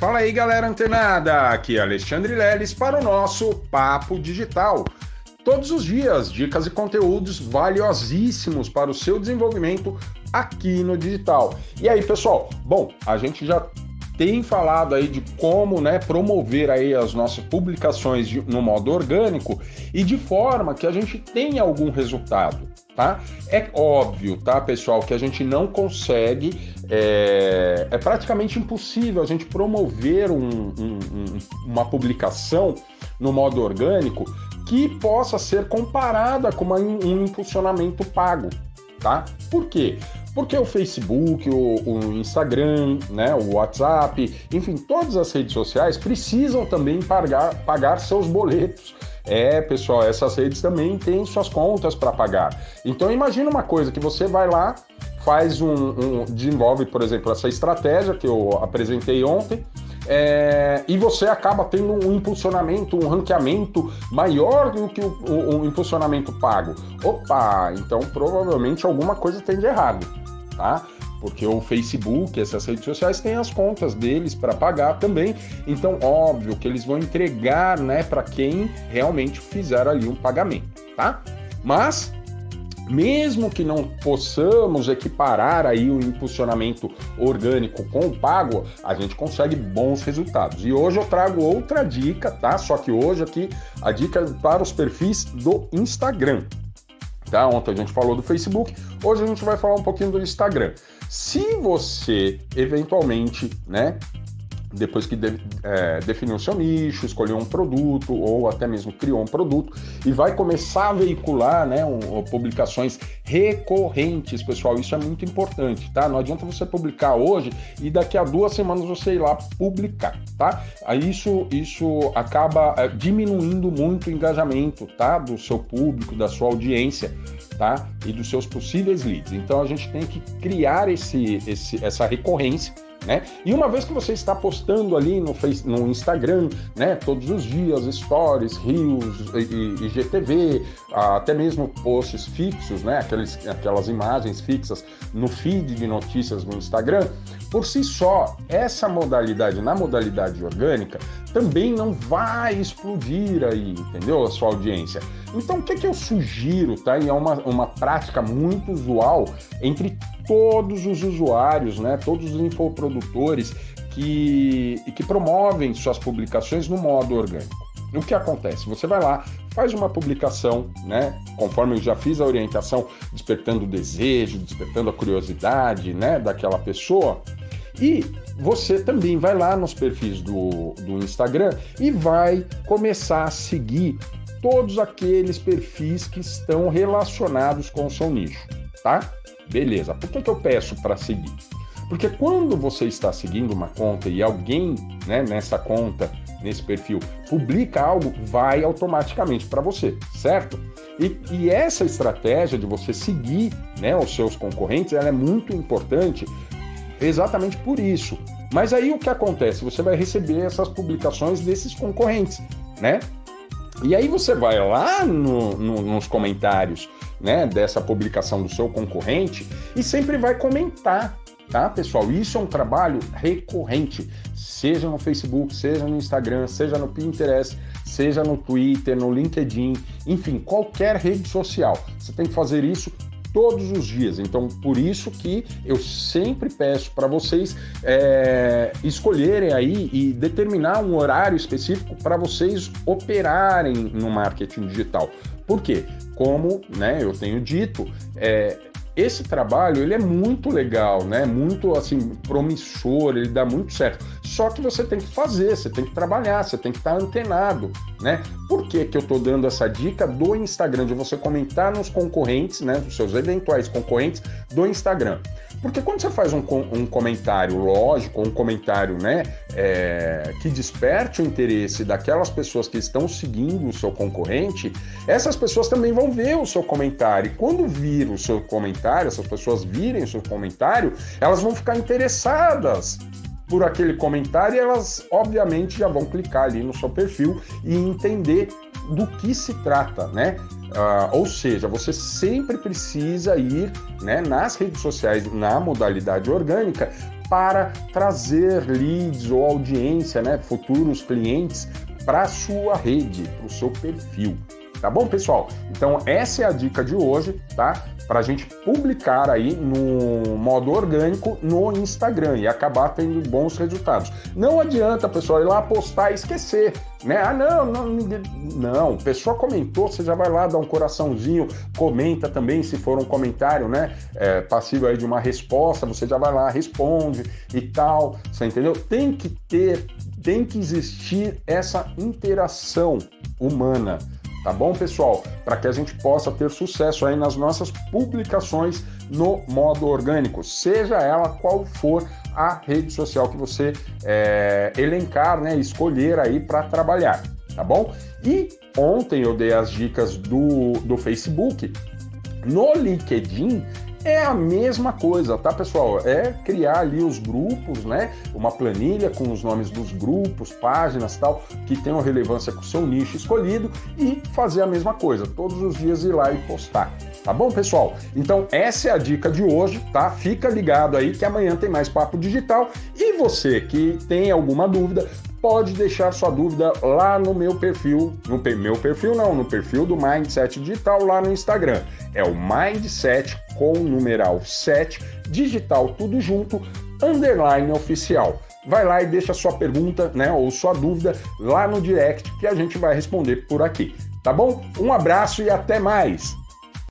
Fala aí, galera antenada! Aqui é Alexandre Leles para o nosso Papo Digital. Todos os dias, dicas e conteúdos valiosíssimos para o seu desenvolvimento aqui no digital. E aí, pessoal? Bom, a gente já tem falado aí de como né, promover aí as nossas publicações de, no modo orgânico e de forma que a gente tenha algum resultado tá? É óbvio, tá, pessoal, que a gente não consegue, é, é praticamente impossível a gente promover um, um, um, uma publicação no modo orgânico que possa ser comparada com uma, um impulsionamento pago, tá? Por quê? Porque o Facebook, o, o, Instagram, né, o WhatsApp, enfim, todas as redes sociais precisam também pagar, pagar seus boletos é, pessoal, essas redes também têm suas contas para pagar. Então imagina uma coisa que você vai lá, faz um, um, desenvolve, por exemplo, essa estratégia que eu apresentei ontem. É, e você acaba tendo um impulsionamento, um ranqueamento maior do que o, o, o impulsionamento pago. Opa, então provavelmente alguma coisa tem de errado, tá? Porque o Facebook, essas redes sociais têm as contas deles para pagar também. Então, óbvio que eles vão entregar, né, para quem realmente fizer ali um pagamento, tá? Mas mesmo que não possamos equiparar aí o impulsionamento orgânico com o pago, a gente consegue bons resultados. E hoje eu trago outra dica, tá? Só que hoje aqui a dica é para os perfis do Instagram. Tá? Ontem a gente falou do Facebook, hoje a gente vai falar um pouquinho do Instagram. Se você eventualmente, né, depois que de, é, definiu seu nicho, escolheu um produto ou até mesmo criou um produto e vai começar a veicular né, um, publicações recorrentes, pessoal. Isso é muito importante, tá? Não adianta você publicar hoje e daqui a duas semanas você ir lá publicar, tá? Isso, isso acaba é, diminuindo muito o engajamento, tá? Do seu público, da sua audiência tá? E dos seus possíveis leads. Então a gente tem que criar esse, esse, essa recorrência. Né? E uma vez que você está postando ali no, no Instagram, né, todos os dias, stories, reels, IGTV, até mesmo posts fixos, né, aqueles, aquelas imagens fixas no feed de notícias no Instagram, por si só, essa modalidade, na modalidade orgânica, também não vai explodir aí, entendeu? A sua audiência. Então, o que, que eu sugiro, tá? E é uma, uma prática muito usual entre todos os usuários, né? Todos os infoprodutores que, que promovem suas publicações no modo orgânico. O que acontece? Você vai lá, faz uma publicação, né? Conforme eu já fiz a orientação, despertando o desejo, despertando a curiosidade, né? Daquela pessoa. E você também vai lá nos perfis do, do Instagram e vai começar a seguir todos aqueles perfis que estão relacionados com o seu nicho, tá? Beleza. Por que, que eu peço para seguir? Porque quando você está seguindo uma conta e alguém né, nessa conta, nesse perfil, publica algo, vai automaticamente para você, certo? E, e, essa estratégia de você seguir né, os seus concorrentes ela é muito importante exatamente por isso. Mas aí o que acontece? Você vai receber essas publicações desses concorrentes, né? E aí você vai lá no, no, nos comentários né, dessa publicação do seu concorrente e sempre vai comentar, tá, pessoal? Isso é um trabalho recorrente, seja no Facebook, seja no Instagram, seja no Pinterest, seja no Twitter, no LinkedIn, enfim, qualquer rede social. Você tem que fazer isso todos os dias. Então, por isso que eu sempre peço para vocês é, escolherem aí e determinar um horário específico para vocês operarem no marketing digital. Por quê? Como né, eu tenho dito, é, esse trabalho ele é muito legal, né? Muito assim promissor, ele dá muito certo. Só que você tem que fazer, você tem que trabalhar, você tem que estar antenado, né? Por que, que eu estou dando essa dica do Instagram de você comentar nos concorrentes, né? Os seus eventuais concorrentes do Instagram? Porque quando você faz um, um comentário lógico, um comentário né, é, que desperte o interesse daquelas pessoas que estão seguindo o seu concorrente, essas pessoas também vão ver o seu comentário. E quando vir o seu comentário, essas pessoas virem o seu comentário, elas vão ficar interessadas por aquele comentário elas, obviamente, já vão clicar ali no seu perfil e entender do que se trata, né? Uh, ou seja, você sempre precisa ir né, nas redes sociais, na modalidade orgânica, para trazer leads ou audiência, né, futuros clientes para sua rede, para o seu perfil. Tá bom, pessoal? Então, essa é a dica de hoje, tá? Para a gente publicar aí no modo orgânico no Instagram e acabar tendo bons resultados. Não adianta, pessoal, ir lá postar e esquecer, né? Ah, não, não, não. Pessoa comentou, você já vai lá dar um coraçãozinho, comenta também, se for um comentário, né? É, passivo aí de uma resposta, você já vai lá, responde e tal. Você entendeu? Tem que ter, tem que existir essa interação humana tá bom, pessoal? Para que a gente possa ter sucesso aí nas nossas publicações no modo orgânico, seja ela qual for a rede social que você é, elencar, né, escolher aí para trabalhar, tá bom? E ontem eu dei as dicas do, do Facebook. No LinkedIn, é a mesma coisa, tá, pessoal? É criar ali os grupos, né? Uma planilha com os nomes dos grupos, páginas tal, que tenham relevância com o seu nicho escolhido e fazer a mesma coisa, todos os dias ir lá e postar. Tá bom, pessoal? Então, essa é a dica de hoje, tá? Fica ligado aí que amanhã tem mais papo digital. E você que tem alguma dúvida, pode deixar sua dúvida lá no meu perfil, no meu perfil não, no perfil do Mindset Digital lá no Instagram. É o Mindset com numeral 7, digital tudo junto, underline oficial. Vai lá e deixa sua pergunta, né, ou sua dúvida lá no direct que a gente vai responder por aqui. Tá bom? Um abraço e até mais.